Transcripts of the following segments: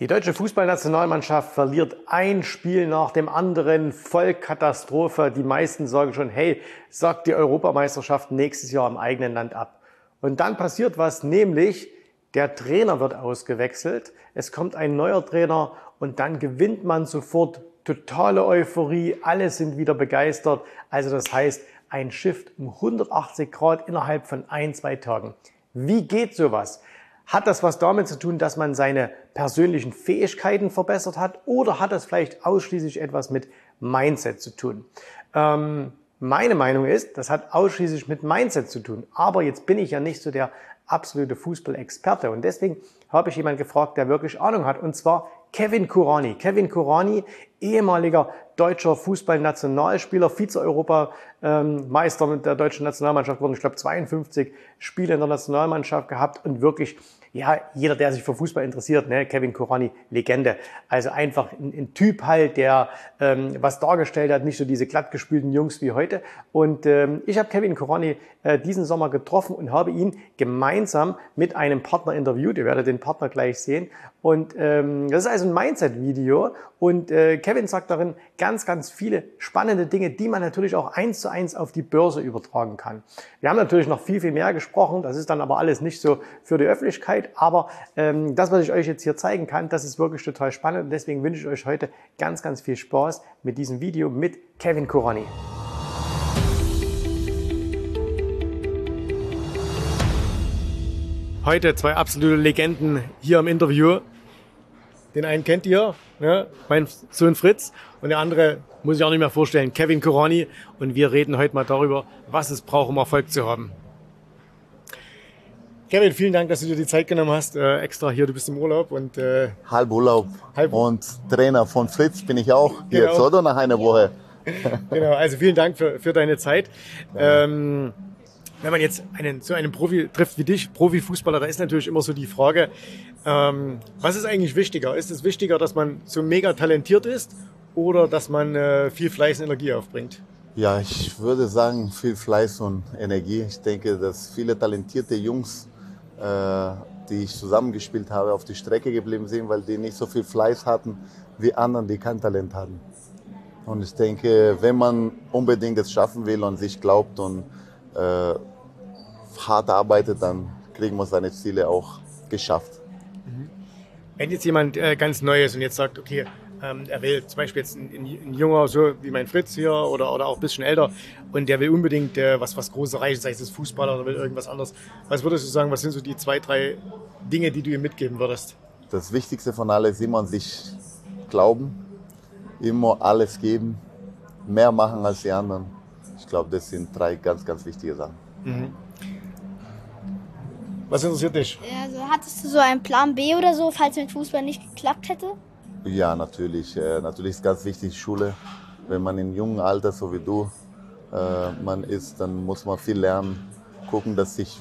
Die deutsche Fußballnationalmannschaft verliert ein Spiel nach dem anderen, Vollkatastrophe. Die meisten sagen schon, hey, sagt die Europameisterschaft nächstes Jahr im eigenen Land ab. Und dann passiert was, nämlich der Trainer wird ausgewechselt, es kommt ein neuer Trainer und dann gewinnt man sofort totale Euphorie, alle sind wieder begeistert. Also das heißt, ein Shift um 180 Grad innerhalb von ein, zwei Tagen. Wie geht sowas? Hat das was damit zu tun, dass man seine persönlichen Fähigkeiten verbessert hat oder hat das vielleicht ausschließlich etwas mit Mindset zu tun? Ähm, meine Meinung ist, das hat ausschließlich mit Mindset zu tun. Aber jetzt bin ich ja nicht so der absolute Fußballexperte und deswegen habe ich jemanden gefragt, der wirklich Ahnung hat und zwar Kevin Kurani. Kevin Kurani, ehemaliger deutscher Fußballnationalspieler, Vize-Europameister mit der deutschen Nationalmannschaft geworden. Ich glaube, 52 Spiele in der Nationalmannschaft gehabt und wirklich ja, jeder, der sich für Fußball interessiert, ne, Kevin Korani, Legende. Also einfach ein, ein Typ halt, der ähm, was dargestellt hat, nicht so diese glattgespülten Jungs wie heute. Und ähm, ich habe Kevin Korani äh, diesen Sommer getroffen und habe ihn gemeinsam mit einem Partner interviewt. Ihr werdet den Partner gleich sehen. Und ähm, das ist also ein Mindset-Video. Und äh, Kevin sagt darin ganz, ganz viele spannende Dinge, die man natürlich auch eins zu eins auf die Börse übertragen kann. Wir haben natürlich noch viel, viel mehr gesprochen. Das ist dann aber alles nicht so für die Öffentlichkeit. Aber ähm, das, was ich euch jetzt hier zeigen kann, das ist wirklich total spannend. Und deswegen wünsche ich euch heute ganz, ganz viel Spaß mit diesem Video mit Kevin Kurani. Heute zwei absolute Legenden hier im Interview. Den einen kennt ihr, ne? mein Sohn Fritz. Und der andere muss ich auch nicht mehr vorstellen, Kevin Korani. Und wir reden heute mal darüber, was es braucht, um Erfolg zu haben. Kevin, vielen Dank, dass du dir die Zeit genommen hast. Äh, extra hier, du bist im Urlaub und äh, halb Urlaub. Halb und Trainer von Fritz bin ich auch genau. jetzt, oder nach einer Woche. genau, also vielen Dank für, für deine Zeit. Ähm, wenn man jetzt einen, so einen Profi trifft wie dich, Profifußballer, da ist natürlich immer so die Frage, ähm, was ist eigentlich wichtiger? Ist es wichtiger, dass man so mega talentiert ist oder dass man äh, viel Fleiß und Energie aufbringt? Ja, ich würde sagen, viel Fleiß und Energie. Ich denke, dass viele talentierte Jungs, äh, die ich zusammengespielt habe, auf die Strecke geblieben sind, weil die nicht so viel Fleiß hatten wie anderen, die kein Talent hatten. Und ich denke, wenn man unbedingt es schaffen will und sich glaubt und äh, hart arbeitet, dann kriegen wir seine Ziele auch geschafft. Mhm. Wenn jetzt jemand äh, ganz neu ist und jetzt sagt, okay, ähm, er will zum Beispiel jetzt ein, ein, Junger, so wie mein Fritz hier oder, oder auch ein bisschen älter und der will unbedingt äh, was, was Großes erreichen, sei es Fußballer oder will irgendwas anderes. Was würdest du sagen, was sind so die zwei, drei Dinge, die du ihm mitgeben würdest? Das Wichtigste von allem ist immer an sich glauben, immer alles geben, mehr machen als die anderen. Ich glaube, das sind drei ganz, ganz wichtige Sachen. Mhm. Was interessiert dich? Also, hattest du so einen Plan B oder so, falls mit Fußball nicht geklappt hätte? Ja, natürlich. Äh, natürlich ist ganz wichtig Schule. Wenn man in jungen Alter, so wie du, äh, man ist, dann muss man viel lernen, gucken, dass sich,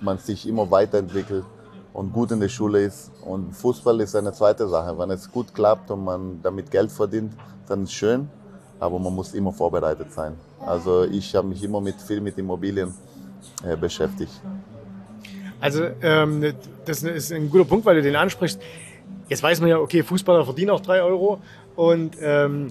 man sich immer weiterentwickelt und gut in der Schule ist. Und Fußball ist eine zweite Sache. Wenn es gut klappt und man damit Geld verdient, dann ist es schön, aber man muss immer vorbereitet sein. Also ich habe mich immer mit, viel mit Immobilien äh, beschäftigt. Also ähm, das ist ein guter Punkt, weil du den ansprichst. Jetzt weiß man ja, okay, Fußballer verdienen auch drei Euro. Und ähm,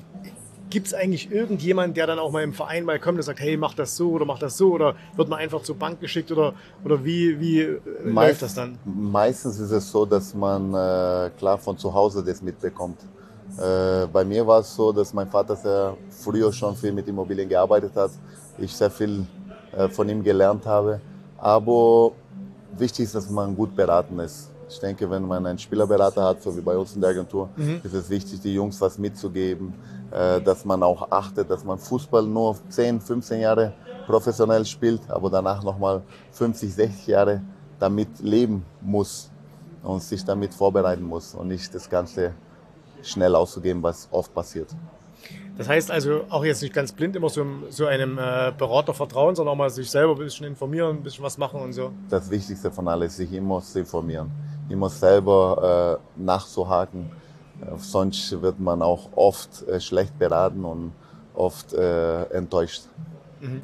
gibt es eigentlich irgendjemand, der dann auch mal im Verein mal kommt und sagt, hey, mach das so oder mach das so? Oder wird man einfach zur Bank geschickt oder, oder wie, wie äh, Meist, läuft das dann? Meistens ist es so, dass man äh, klar von zu Hause das mitbekommt. Äh, bei mir war es so, dass mein Vater sehr früher schon viel mit Immobilien gearbeitet hat. Ich sehr viel äh, von ihm gelernt habe. Aber wichtig ist, dass man gut beraten ist. Ich denke, wenn man einen Spielerberater hat, so wie bei uns in der Agentur, mhm. ist es wichtig, die Jungs was mitzugeben, äh, dass man auch achtet, dass man Fußball nur 10, 15 Jahre professionell spielt, aber danach nochmal 50, 60 Jahre damit leben muss und sich damit vorbereiten muss und nicht das Ganze schnell auszugeben, was oft passiert. Das heißt also auch jetzt nicht ganz blind immer so, so einem äh, Berater vertrauen, sondern auch mal sich selber ein bisschen informieren, ein bisschen was machen und so. Das Wichtigste von alles, ist, sich immer zu informieren, immer selber äh, nachzuhaken. Äh, sonst wird man auch oft äh, schlecht beraten und oft äh, enttäuscht. Mhm.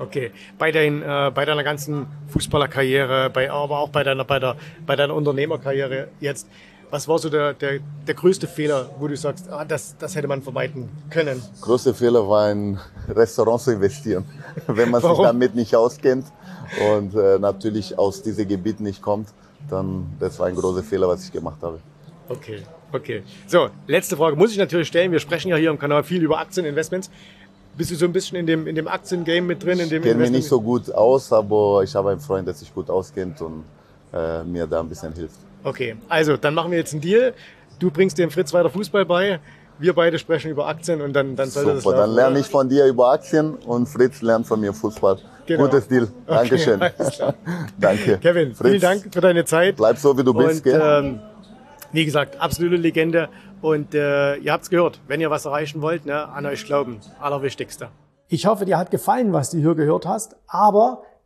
Okay, bei, dein, äh, bei deiner ganzen Fußballerkarriere, bei, aber auch bei deiner, bei, der, bei deiner Unternehmerkarriere jetzt, Was war so der, der, der größte Fehler, wo du sagst, ah, das, das hätte man vermeiden können? Größte Fehler war in Restaurants zu investieren, wenn man sich damit nicht auskennt und äh, natürlich aus diesem Gebiet nicht kommt, dann das war ein großer Fehler, was ich gemacht habe. Okay, okay. So, letzte Frage muss ich natürlich stellen. Wir sprechen ja hier im Kanal viel über Aktieninvestments. Bist du so ein bisschen in dem, in dem Aktiengame mit drin? In dem ich kenne mich nicht so gut aus, aber ich habe einen Freund, der sich gut auskennt und äh, mir da ein bisschen hilft. Okay, also dann machen wir jetzt einen Deal. Du bringst dem Fritz weiter Fußball bei. Wir beide sprechen über Aktien und dann, dann sollte Super, das laufen, dann lerne ich von dir über Aktien und Fritz lernt von mir Fußball. Genau. Gutes Deal. Dankeschön. Okay, Danke. Kevin, Fritz, vielen Dank für deine Zeit. Bleib so, wie du bist. Und, gell? Ähm, wie gesagt, absolute Legende. Und äh, ihr habt's gehört, wenn ihr was erreichen wollt, ne, an euch glauben. Allerwichtigste. Ich hoffe, dir hat gefallen, was du hier gehört hast. Aber